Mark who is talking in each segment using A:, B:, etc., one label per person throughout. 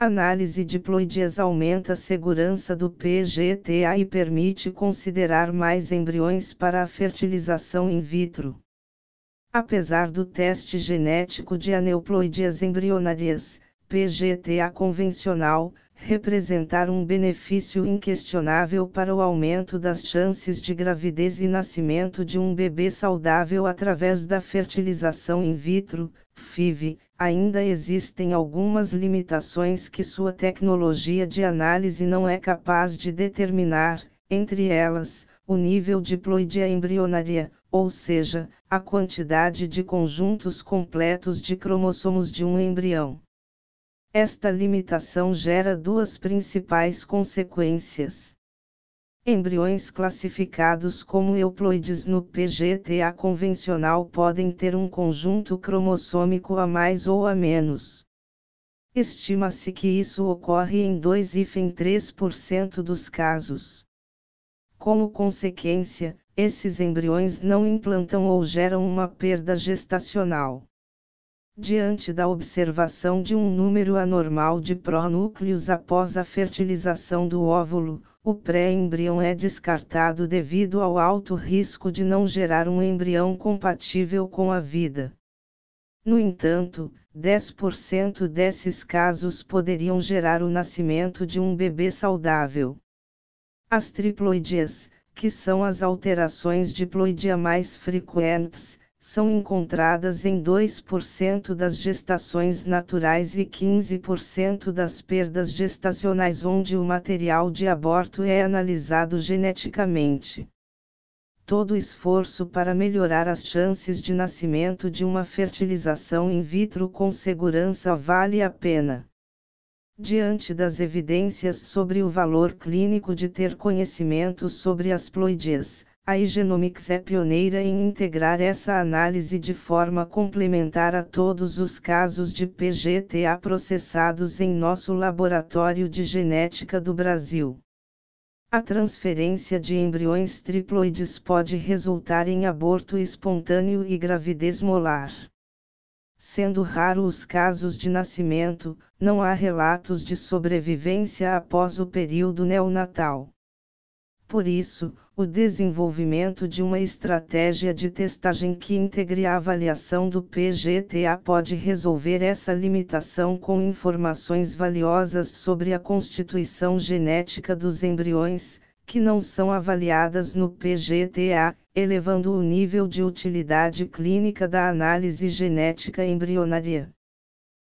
A: Análise diploides aumenta a segurança do PGTA e permite considerar mais embriões para a fertilização in vitro. Apesar do teste genético de aneuploidias embrionárias, PGTA convencional, representar um benefício inquestionável para o aumento das chances de gravidez e nascimento de um bebê saudável através da fertilização in vitro, FIV, ainda existem algumas limitações que sua tecnologia de análise não é capaz de determinar, entre elas, o nível de ploidia embrionária, ou seja, a quantidade de conjuntos completos de cromossomos de um embrião. Esta limitação gera duas principais consequências. Embriões classificados como euploides no PGTA convencional podem ter um conjunto cromossômico a mais ou a menos. Estima-se que isso ocorre em 2,3% dos casos. Como consequência, esses embriões não implantam ou geram uma perda gestacional. Diante da observação de um número anormal de pronúcleos após a fertilização do óvulo, o pré-embrião é descartado devido ao alto risco de não gerar um embrião compatível com a vida. No entanto, 10% desses casos poderiam gerar o nascimento de um bebê saudável. As triploidias, que são as alterações diploidia mais frequentes, são encontradas em 2% das gestações naturais e 15% das perdas gestacionais onde o material de aborto é analisado geneticamente. Todo esforço para melhorar as chances de nascimento de uma fertilização in vitro com segurança vale a pena. Diante das evidências sobre o valor clínico de ter conhecimento sobre as ploidias, a Igenomics é pioneira em integrar essa análise de forma complementar a todos os casos de PGTA processados em nosso laboratório de genética do Brasil. A transferência de embriões triploides pode resultar em aborto espontâneo e gravidez molar. Sendo raro os casos de nascimento, não há relatos de sobrevivência após o período neonatal. Por isso, o desenvolvimento de uma estratégia de testagem que integre a avaliação do PGTA pode resolver essa limitação com informações valiosas sobre a constituição genética dos embriões, que não são avaliadas no PGTA, elevando o nível de utilidade clínica da análise genética embrionária.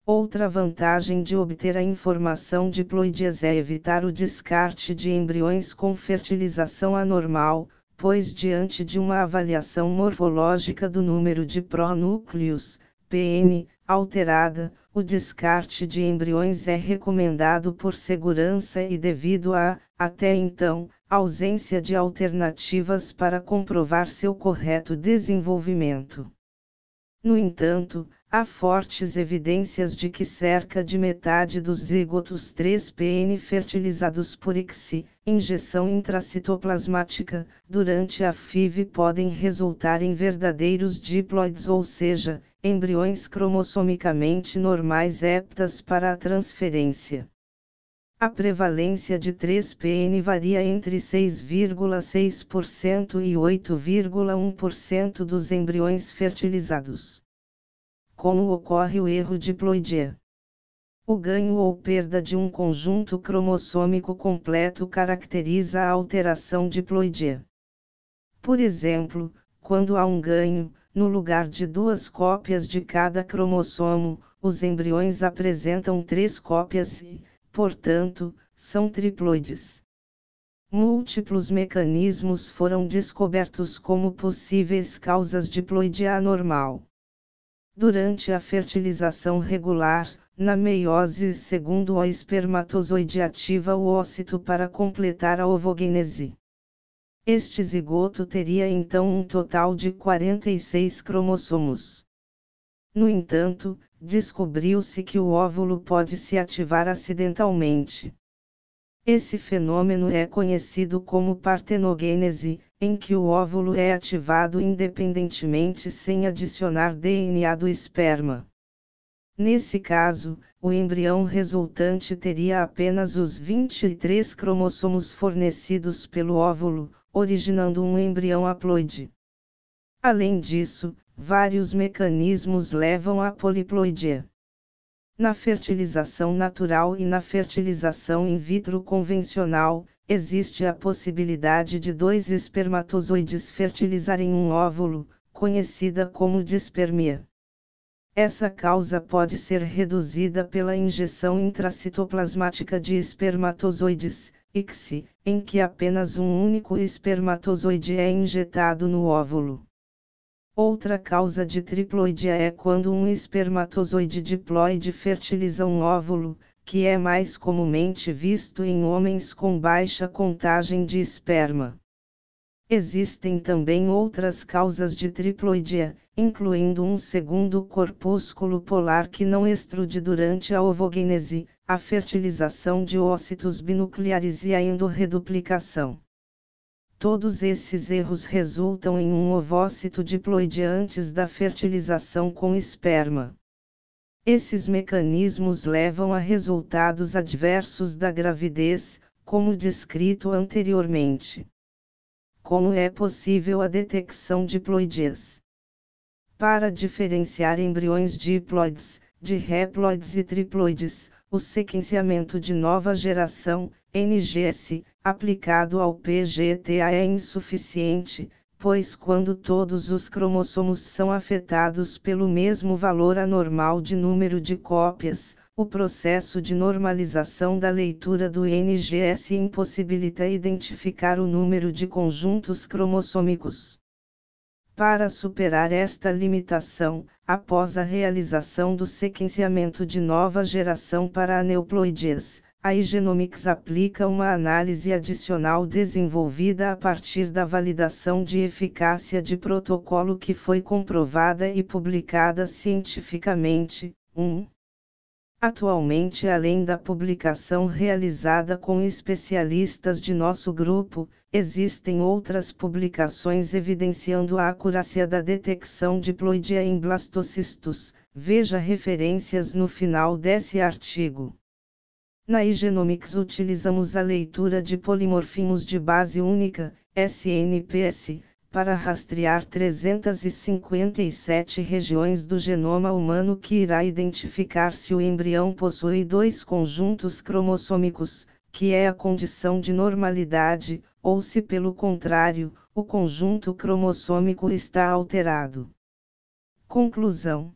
A: Outra vantagem de obter a informação diploides é evitar o descarte de embriões com fertilização anormal, pois diante de uma avaliação morfológica do número de pronúcleos, PN, alterada, o descarte de embriões é recomendado por segurança e devido a, até então, ausência de alternativas para comprovar seu correto desenvolvimento. No entanto, há fortes evidências de que cerca de metade dos zigotos 3PN fertilizados por ICSI, injeção intracitoplasmática, durante a FIV podem resultar em verdadeiros diploides ou seja, embriões cromossomicamente normais aptas para a transferência. A prevalência de 3PN varia entre 6,6% e 8,1% dos embriões fertilizados. Como ocorre o erro diploide? O ganho ou perda de um conjunto cromossômico completo caracteriza a alteração diploide. Por exemplo, quando há um ganho, no lugar de duas cópias de cada cromossomo, os embriões apresentam três cópias e, portanto, são triploides. Múltiplos mecanismos foram descobertos como possíveis causas de ploidia anormal. Durante a fertilização regular, na meiose segundo o espermatozoide ativa o ócito para completar a ovogênese. Este zigoto teria então um total de 46 cromossomos. No entanto, descobriu-se que o óvulo pode se ativar acidentalmente. Esse fenômeno é conhecido como partenogênese, em que o óvulo é ativado independentemente sem adicionar DNA do esperma. Nesse caso, o embrião resultante teria apenas os 23 cromossomos fornecidos pelo óvulo, originando um embrião haploide. Além disso, vários mecanismos levam à poliploidia. Na fertilização natural e na fertilização in vitro convencional, existe a possibilidade de dois espermatozoides fertilizarem um óvulo, conhecida como dispermia. Essa causa pode ser reduzida pela injeção intracitoplasmática de espermatozoides, ICSI, em que apenas um único espermatozoide é injetado no óvulo. Outra causa de triploidia é quando um espermatozoide diploide fertiliza um óvulo, que é mais comumente visto em homens com baixa contagem de esperma. Existem também outras causas de triploidia, incluindo um segundo corpúsculo polar que não extrude durante a ovogênese, a fertilização de ócitos binucleares e a endorreduplicação. Todos esses erros resultam em um ovócito diploide antes da fertilização com esperma. Esses mecanismos levam a resultados adversos da gravidez, como descrito anteriormente. Como é possível a detecção de ploidias? Para diferenciar embriões diploides, de reploides e triploides, o sequenciamento de nova geração, NGS, aplicado ao PGTA é insuficiente, pois quando todos os cromossomos são afetados pelo mesmo valor anormal de número de cópias, o processo de normalização da leitura do NGS impossibilita identificar o número de conjuntos cromossômicos. Para superar esta limitação, após a realização do sequenciamento de nova geração para aneuploidias, a Igenomics aplica uma análise adicional desenvolvida a partir da validação de eficácia de protocolo que foi comprovada e publicada cientificamente. 1. Atualmente, além da publicação realizada com especialistas de nosso grupo, existem outras publicações evidenciando a acurácia da detecção de ploidia em blastocistos. Veja referências no final desse artigo. Na Igenomics utilizamos a leitura de polimorfismos de base única, SNPS, para rastrear 357 regiões do genoma humano que irá identificar se o embrião possui dois conjuntos cromossômicos, que é a condição de normalidade, ou se pelo contrário, o conjunto cromossômico está alterado. Conclusão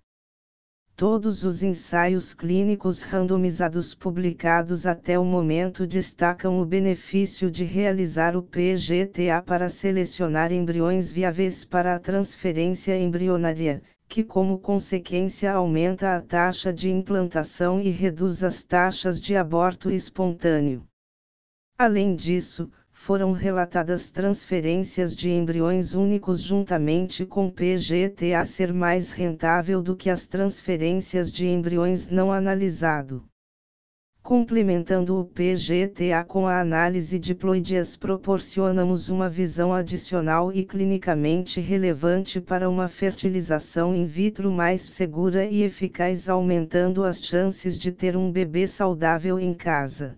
A: Todos os ensaios clínicos randomizados publicados até o momento destacam o benefício de realizar o PGTA para selecionar embriões viáveis para a transferência embrionária, que como consequência aumenta a taxa de implantação e reduz as taxas de aborto espontâneo. Além disso, foram relatadas transferências de embriões únicos juntamente com PGTA ser mais rentável do que as transferências de embriões não analisado. Complementando o PGTA com a análise de ploidias proporcionamos uma visão adicional e clinicamente relevante para uma fertilização in vitro mais segura e eficaz aumentando as chances de ter um bebê saudável em casa.